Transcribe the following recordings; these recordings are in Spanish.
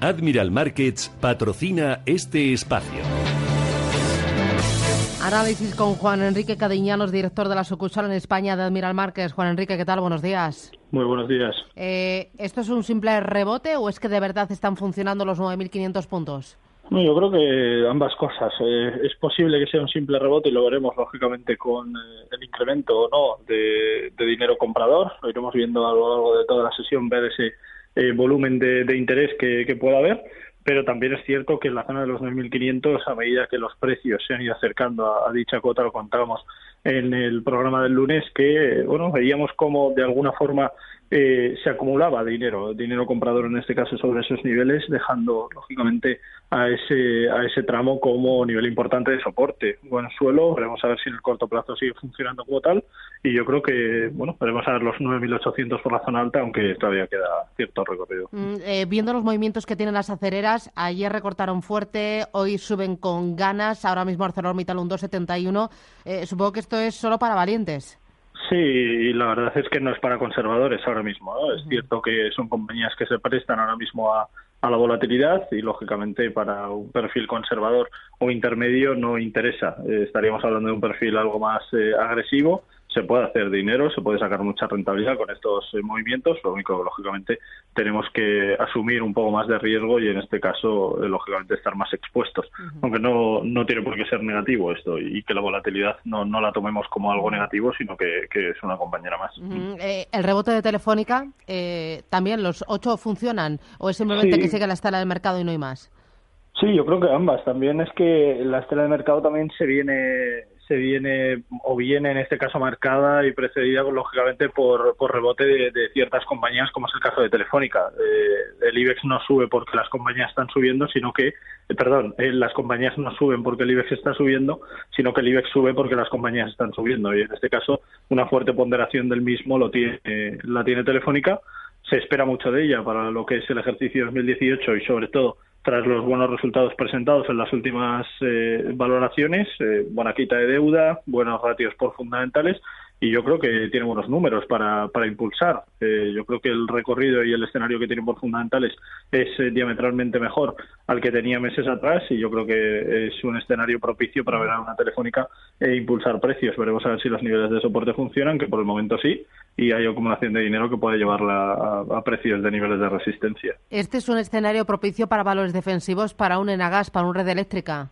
Admiral Markets patrocina este espacio. Análisis con Juan Enrique Cadiñanos, director de la sucursal en España de Admiral Márquez. Juan Enrique, ¿qué tal? Buenos días. Muy buenos días. Eh, ¿Esto es un simple rebote o es que de verdad están funcionando los 9.500 puntos? No, yo creo que ambas cosas. Eh, es posible que sea un simple rebote y lo veremos lógicamente con eh, el incremento o no de, dinero comprador. Lo iremos viendo a lo largo de toda la sesión, ver ese eh, volumen de, interés que, pueda haber, pero también es cierto que en la zona de los 9.500, a medida que los precios se han ido acercando a, dicha cuota, lo contábamos en el programa del lunes, que bueno veíamos como de alguna forma eh, se acumulaba dinero, dinero comprador en este caso sobre esos niveles, dejando lógicamente a ese, a ese tramo como nivel importante de soporte. Buen suelo, veremos a ver si en el corto plazo sigue funcionando como tal y yo creo que, bueno, veremos a ver los 9.800 por la zona alta, aunque todavía queda cierto recorrido. Mm, eh, viendo los movimientos que tienen las acereras, ayer recortaron fuerte, hoy suben con ganas, ahora mismo ArcelorMittal un 2,71. Eh, supongo que esto es solo para valientes. Sí, la verdad es que no es para conservadores ahora mismo. Es cierto que son compañías que se prestan ahora mismo a, a la volatilidad y lógicamente para un perfil conservador o intermedio no interesa. Eh, estaríamos hablando de un perfil algo más eh, agresivo se puede hacer dinero, se puede sacar mucha rentabilidad con estos eh, movimientos, lo único que lógicamente tenemos que asumir un poco más de riesgo y en este caso eh, lógicamente estar más expuestos, aunque no, no tiene por qué ser negativo esto y que la volatilidad no, no la tomemos como algo negativo, sino que, es una compañera más. Eh, el rebote de Telefónica, también los ocho funcionan o es simplemente que sigue la estela del mercado y no hay más? Sí, yo creo que ambas. También es que la estela del mercado también se viene se viene o viene en este caso marcada y precedida lógicamente por, por rebote de, ciertas compañías como es el caso de Telefónica. Eh, el IBEX no sube porque las compañías están subiendo, sino que, eh, perdón, eh, las compañías no suben porque el IBEX está subiendo, sino que el IBEX sube porque las compañías están subiendo. Y en este caso una fuerte ponderación del mismo lo tiene, la tiene Telefónica. Se espera mucho de ella para lo que es el ejercicio 2018 y sobre todo tras los buenos resultados presentados en las últimas eh, valoraciones, eh, buena quita de deuda, buenos ratios por fundamentales y yo creo que tiene buenos números para, para impulsar. Eh, yo creo que el recorrido y el escenario que tiene por fundamentales es diametralmente mejor al que tenía meses atrás y yo creo que es un escenario propicio para ver a una telefónica e impulsar precios. Veremos a ver si los niveles de soporte funcionan, que por el momento sí, y hay acumulación de dinero que puede llevarla a, precios de niveles de resistencia. ¿Este es un escenario propicio para valores defensivos para un Enagas, para una red eléctrica?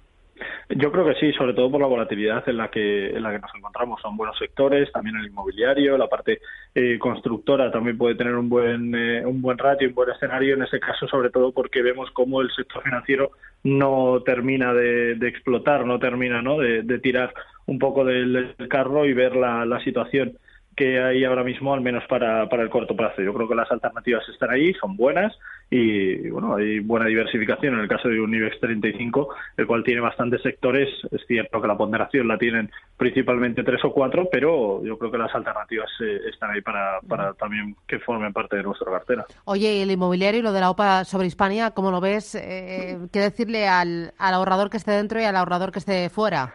Yo creo que sí, sobre todo por la volatilidad en la que en la que nos encontramos. Son buenos sectores, también el inmobiliario, la parte eh, constructora también puede tener un buen eh, un buen ratio, un buen escenario. En ese caso, sobre todo porque vemos cómo el sector financiero no termina de, explotar, no termina, ¿no? De, tirar un poco del, carro y ver la situación que hay ahora mismo, al menos para, para el corto plazo. Yo creo que las alternativas están ahí, son buenas y, bueno, hay buena diversificación en el caso de un IBEX 35, el cual tiene bastantes sectores. Es cierto que la ponderación la tienen principalmente tres o cuatro, pero yo creo que las alternativas eh, están ahí para, para también que formen parte de nuestra cartera. Oye, el inmobiliario y lo de la OPA sobre Hispania, ¿cómo lo ves? Eh, ¿Qué decirle al, al ahorrador que esté dentro y al ahorrador que esté fuera?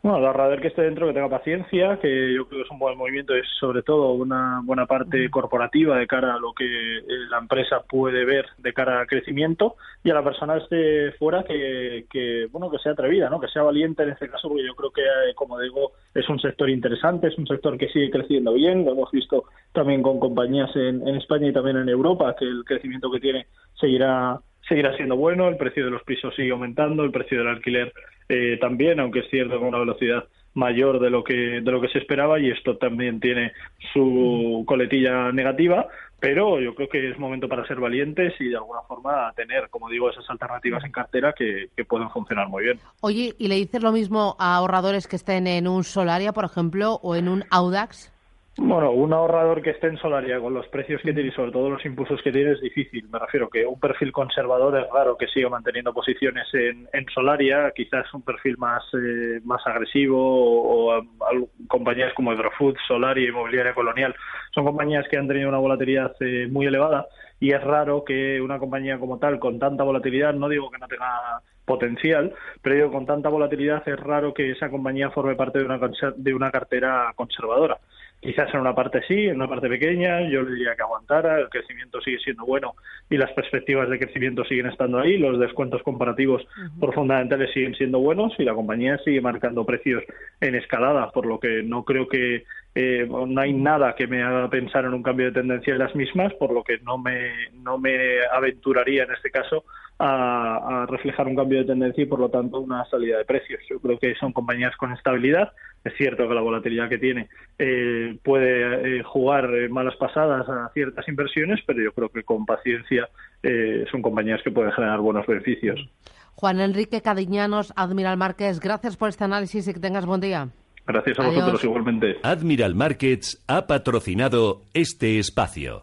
Bueno, ahorrador que esté dentro, que tenga paciencia, que yo creo que es un buen movimiento, es sobre todo una buena parte corporativa de cara a lo que eh, la empresa puede ver de cara al crecimiento y a la persona esté fuera que, que, bueno, que sea atrevida, ¿no? Que sea valiente en este caso, porque yo creo que, eh, como digo, es un sector interesante, es un sector que sigue creciendo bien, lo hemos visto también con compañías en, en España y también en Europa, que el crecimiento que tiene seguirá seguirá siendo bueno, el precio de los pisos sigue aumentando, el precio del alquiler eh, también, aunque es cierto con una velocidad mayor de lo que de lo que se esperaba y esto también tiene su coletilla negativa pero yo creo que es momento para ser valientes y de alguna forma tener, como digo, esas alternativas en cartera que, que pueden funcionar muy bien. Oye, ¿y le dices lo mismo a ahorradores que estén en un Solaria, por ejemplo, o en un Audax? Bueno, un ahorrador que esté en Solaria con los precios que tiene y sobre todo los impulsos que tiene es difícil. Me refiero que un perfil conservador es raro que siga manteniendo posiciones en, en Solaria, quizás un perfil más, eh, más agresivo o, compañías como Hydrofood, Solaria, Inmobiliaria Colonial. Son compañías que han tenido una volatilidad eh, muy elevada y es raro que una compañía como tal, con tanta volatilidad, no digo que no tenga potencial, pero digo, con tanta volatilidad es raro que esa compañía forme parte de una, de una cartera conservadora. Quizás en una parte sí, en una parte pequeña, yo le diría que aguantara, el crecimiento sigue siendo bueno y las perspectivas de crecimiento siguen estando ahí, los descuentos comparativos por fundamentales siguen siendo buenos y la compañía sigue marcando precios en escalada, por lo que no creo que eh, no hay nada que me haga pensar en un cambio de tendencia de las mismas, por lo que no me, no me aventuraría en este caso a, reflejar un cambio de tendencia y por lo tanto una salida de precios. Yo creo que son compañías con estabilidad. Es cierto que la volatilidad que tiene eh, puede eh, jugar malas pasadas a ciertas inversiones, pero yo creo que con paciencia eh, son compañías que pueden generar buenos beneficios. Juan Enrique Cadiñanos, Admiral Márquez, gracias por este análisis y que tengas buen día. Gracias a vosotros igualmente. Admiral Markets ha patrocinado este espacio.